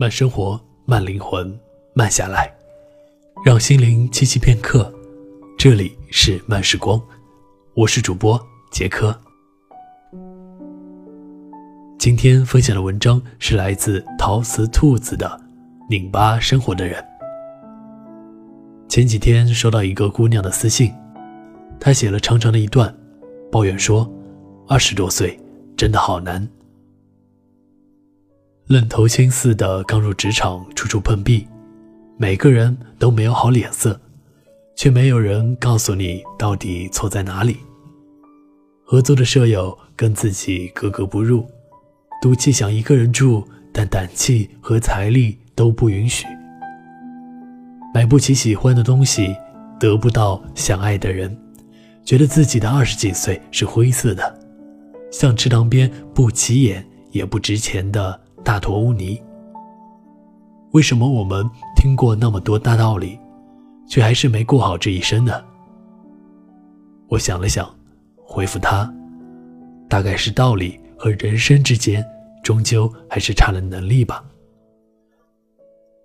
慢生活，慢灵魂，慢下来，让心灵栖息片刻。这里是慢时光，我是主播杰科。今天分享的文章是来自陶瓷兔子的《拧巴生活的人》。前几天收到一个姑娘的私信，她写了长长的一段，抱怨说：“二十多岁真的好难。”愣头青似的刚入职场，处处碰壁，每个人都没有好脸色，却没有人告诉你到底错在哪里。合租的舍友跟自己格格不入，赌气想一个人住，但胆气和财力都不允许。买不起喜欢的东西，得不到想爱的人，觉得自己的二十几岁是灰色的，像池塘边不起眼也不值钱的。大坨污泥。为什么我们听过那么多大道理，却还是没过好这一生呢？我想了想，回复他：大概是道理和人生之间，终究还是差了能力吧。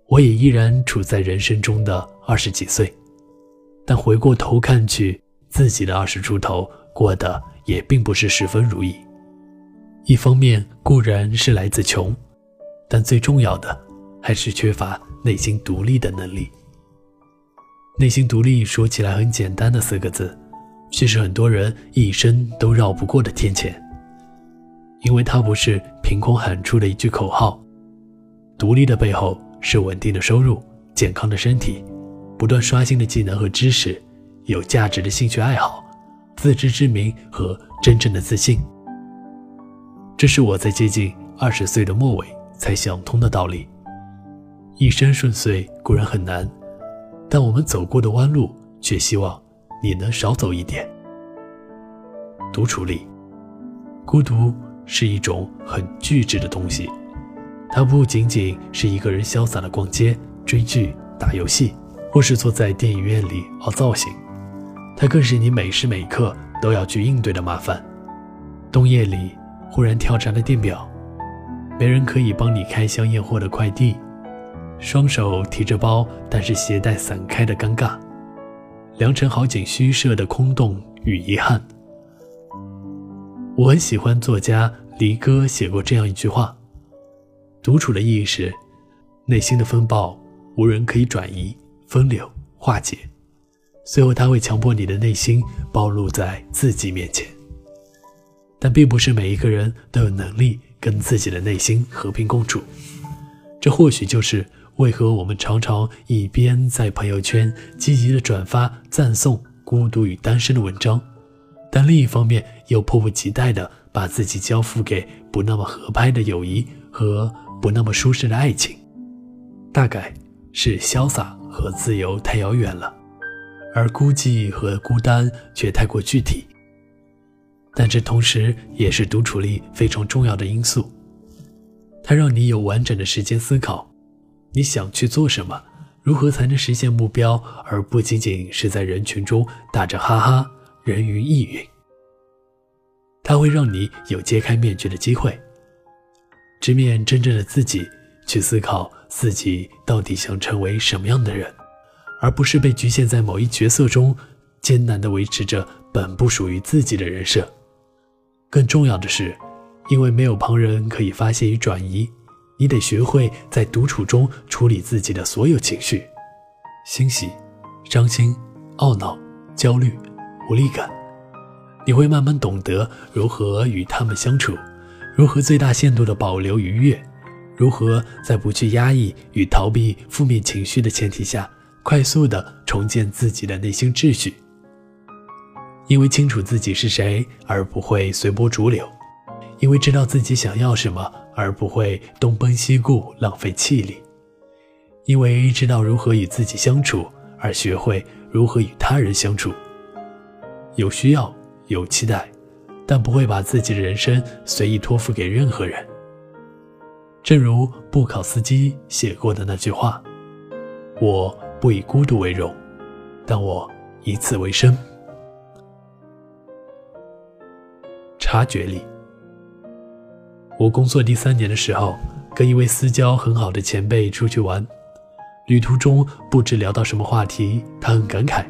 我也依然处在人生中的二十几岁，但回过头看去，自己的二十出头过得也并不是十分如意。一方面固然是来自穷。但最重要的，还是缺乏内心独立的能力。内心独立说起来很简单的四个字，却是很多人一生都绕不过的天堑。因为它不是凭空喊出的一句口号，独立的背后是稳定的收入、健康的身体、不断刷新的技能和知识、有价值的兴趣爱好、自知之明和真正的自信。这是我在接近二十岁的末尾。才想通的道理。一生顺遂固然很难，但我们走过的弯路，却希望你能少走一点。独处里，孤独是一种很巨制的东西，它不仅仅是一个人潇洒的逛街、追剧、打游戏，或是坐在电影院里凹造型，它更是你每时每刻都要去应对的麻烦。冬夜里忽然跳闸的电表。没人可以帮你开箱验货的快递，双手提着包，但是鞋带散开的尴尬，良辰好景虚设的空洞与遗憾。我很喜欢作家离歌写过这样一句话：独处的意义是，内心的风暴无人可以转移、分流、化解，最后他会强迫你的内心暴露在自己面前。但并不是每一个人都有能力。跟自己的内心和平共处，这或许就是为何我们常常一边在朋友圈积极的转发赞颂孤独与单身的文章，但另一方面又迫不及待的把自己交付给不那么合拍的友谊和不那么舒适的爱情。大概是潇洒和自由太遥远了，而孤寂和孤单却太过具体。但这同时也是独处力非常重要的因素，它让你有完整的时间思考，你想去做什么，如何才能实现目标，而不仅仅是在人群中打着哈哈，人云亦云。它会让你有揭开面具的机会，直面真正的自己，去思考自己到底想成为什么样的人，而不是被局限在某一角色中，艰难地维持着本不属于自己的人设。更重要的是，因为没有旁人可以发泄与转移，你得学会在独处中处理自己的所有情绪：欣喜、伤心、懊恼、焦虑、无力感。你会慢慢懂得如何与他们相处，如何最大限度地保留愉悦，如何在不去压抑与逃避负面情绪的前提下，快速地重建自己的内心秩序。因为清楚自己是谁，而不会随波逐流；因为知道自己想要什么，而不会东奔西顾，浪费气力；因为知道如何与自己相处，而学会如何与他人相处。有需要，有期待，但不会把自己的人生随意托付给任何人。正如布考斯基写过的那句话：“我不以孤独为荣，但我以此为生。”察觉力。我工作第三年的时候，跟一位私交很好的前辈出去玩，旅途中不知聊到什么话题，他很感慨，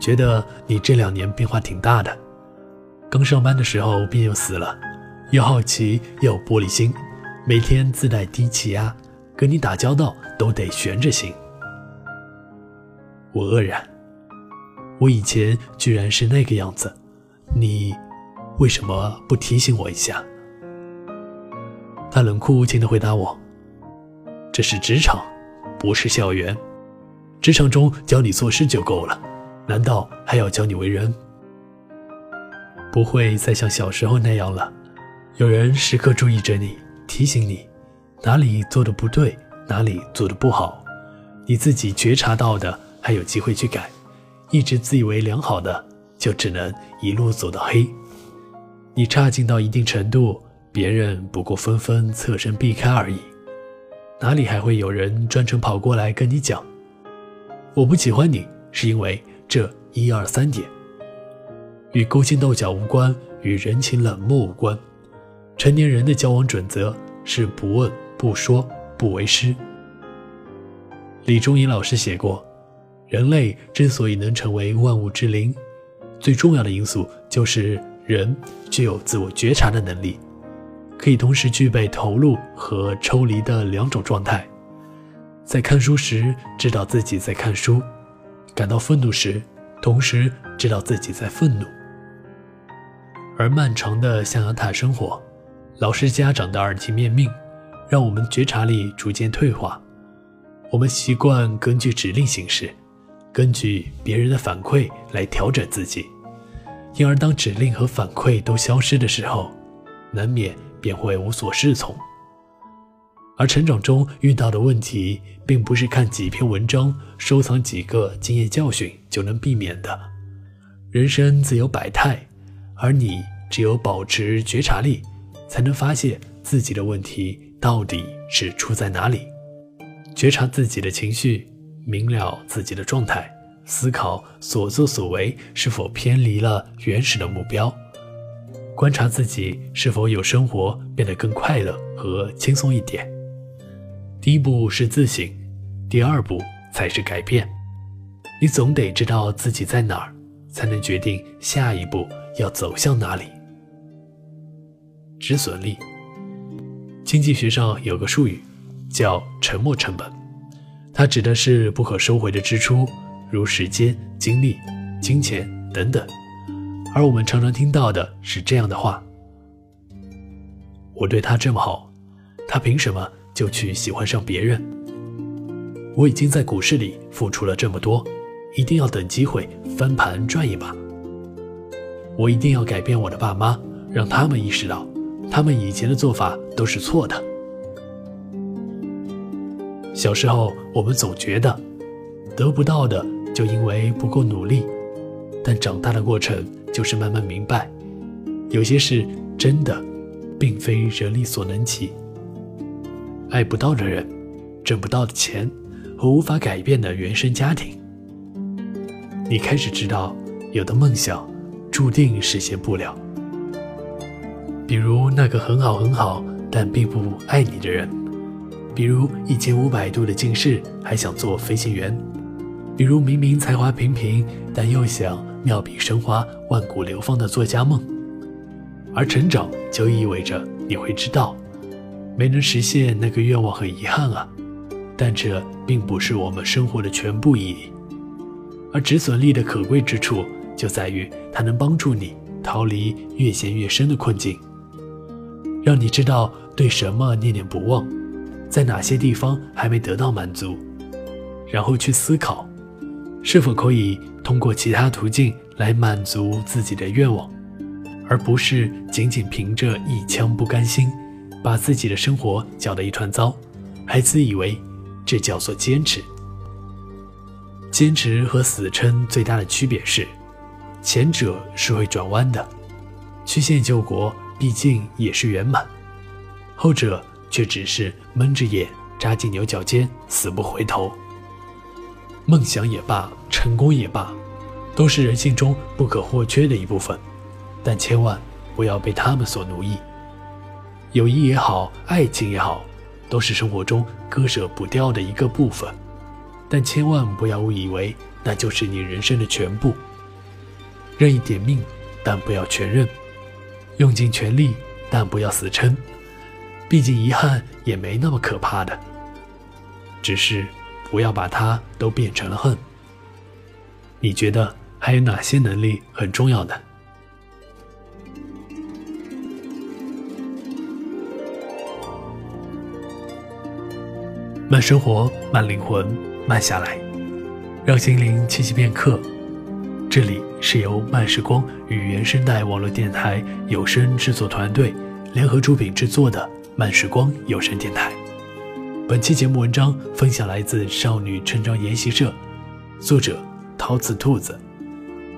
觉得你这两年变化挺大的。刚上班的时候便又死了，又好奇又玻璃心，每天自带低气压，跟你打交道都得悬着心。我愕然，我以前居然是那个样子，你为什么不提醒我一下？他冷酷无情地回答我：“这是职场，不是校园。职场中教你做事就够了，难道还要教你为人？不会再像小时候那样了。有人时刻注意着你，提醒你哪里做的不对，哪里做的不好。你自己觉察到的，还有机会去改；一直自以为良好的，就只能一路走到黑。你差劲到一定程度。”别人不过纷纷侧身避开而已，哪里还会有人专程跑过来跟你讲？我不喜欢你，是因为这一二三点，与勾心斗角无关，与人情冷漠无关。成年人的交往准则是不问、不说、不为师。李忠义老师写过，人类之所以能成为万物之灵，最重要的因素就是人具有自我觉察的能力。可以同时具备投入和抽离的两种状态，在看书时知道自己在看书，感到愤怒时，同时知道自己在愤怒。而漫长的象牙塔生活，老师家长的耳提面命，让我们觉察力逐渐退化。我们习惯根据指令行事，根据别人的反馈来调整自己，因而当指令和反馈都消失的时候，难免。便会无所适从，而成长中遇到的问题，并不是看几篇文章、收藏几个经验教训就能避免的。人生自有百态，而你只有保持觉察力，才能发现自己的问题到底是出在哪里。觉察自己的情绪，明了自己的状态，思考所作所为是否偏离了原始的目标。观察自己是否有生活变得更快乐和轻松一点。第一步是自省，第二步才是改变。你总得知道自己在哪儿，才能决定下一步要走向哪里。止损力，经济学上有个术语叫“沉没成本”，它指的是不可收回的支出，如时间、精力、金钱等等。而我们常常听到的是这样的话：“我对他这么好，他凭什么就去喜欢上别人？我已经在股市里付出了这么多，一定要等机会翻盘赚一把。我一定要改变我的爸妈，让他们意识到，他们以前的做法都是错的。”小时候，我们总觉得得不到的就因为不够努力，但长大的过程。就是慢慢明白，有些事真的并非人力所能及。爱不到的人，挣不到的钱，和无法改变的原生家庭，你开始知道，有的梦想注定实现不了。比如那个很好很好但并不爱你的人，比如一千五百度的近视还想做飞行员，比如明明才华平平但又想。妙笔生花、万古流芳的作家梦，而成长就意味着你会知道，没能实现那个愿望很遗憾啊，但这并不是我们生活的全部意义。而止损力的可贵之处就在于，它能帮助你逃离越陷越深的困境，让你知道对什么念念不忘，在哪些地方还没得到满足，然后去思考，是否可以。通过其他途径来满足自己的愿望，而不是仅仅凭着一腔不甘心，把自己的生活搅得一团糟，还自以为这叫做坚持。坚持和死撑最大的区别是，前者是会转弯的，曲线救国毕竟也是圆满；后者却只是闷着眼扎进牛角尖，死不回头。梦想也罢，成功也罢，都是人性中不可或缺的一部分，但千万不要被他们所奴役。友谊也好，爱情也好，都是生活中割舍不掉的一个部分，但千万不要误以为那就是你人生的全部。认一点命，但不要全认；用尽全力，但不要死撑。毕竟遗憾也没那么可怕的，只是不要把它都变成了恨。你觉得还有哪些能力很重要呢？慢生活，慢灵魂，慢下来，让心灵栖息片刻。这里是由慢时光与原声带网络电台有声制作团队联合出品制作的慢时光有声电台。本期节目文章分享来自少女成长研习社，作者陶瓷兔子。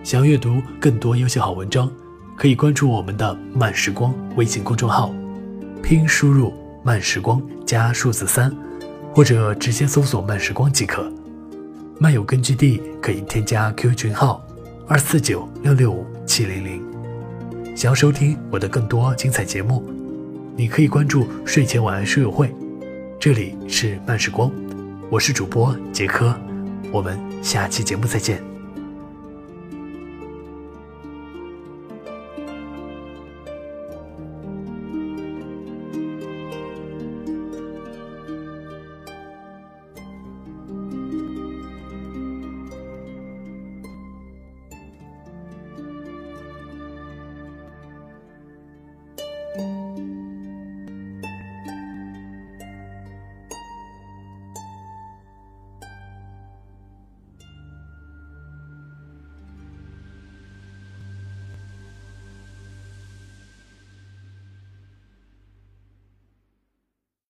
想阅读更多优秀好文章，可以关注我们的慢时光微信公众号，拼输入慢时光加数字三。或者直接搜索“慢时光”即可。漫友根据地可以添加 QQ 群号二四九六六五七零零。想要收听我的更多精彩节目，你可以关注“睡前晚安书友会”。这里是慢时光，我是主播杰科，我们下期节目再见。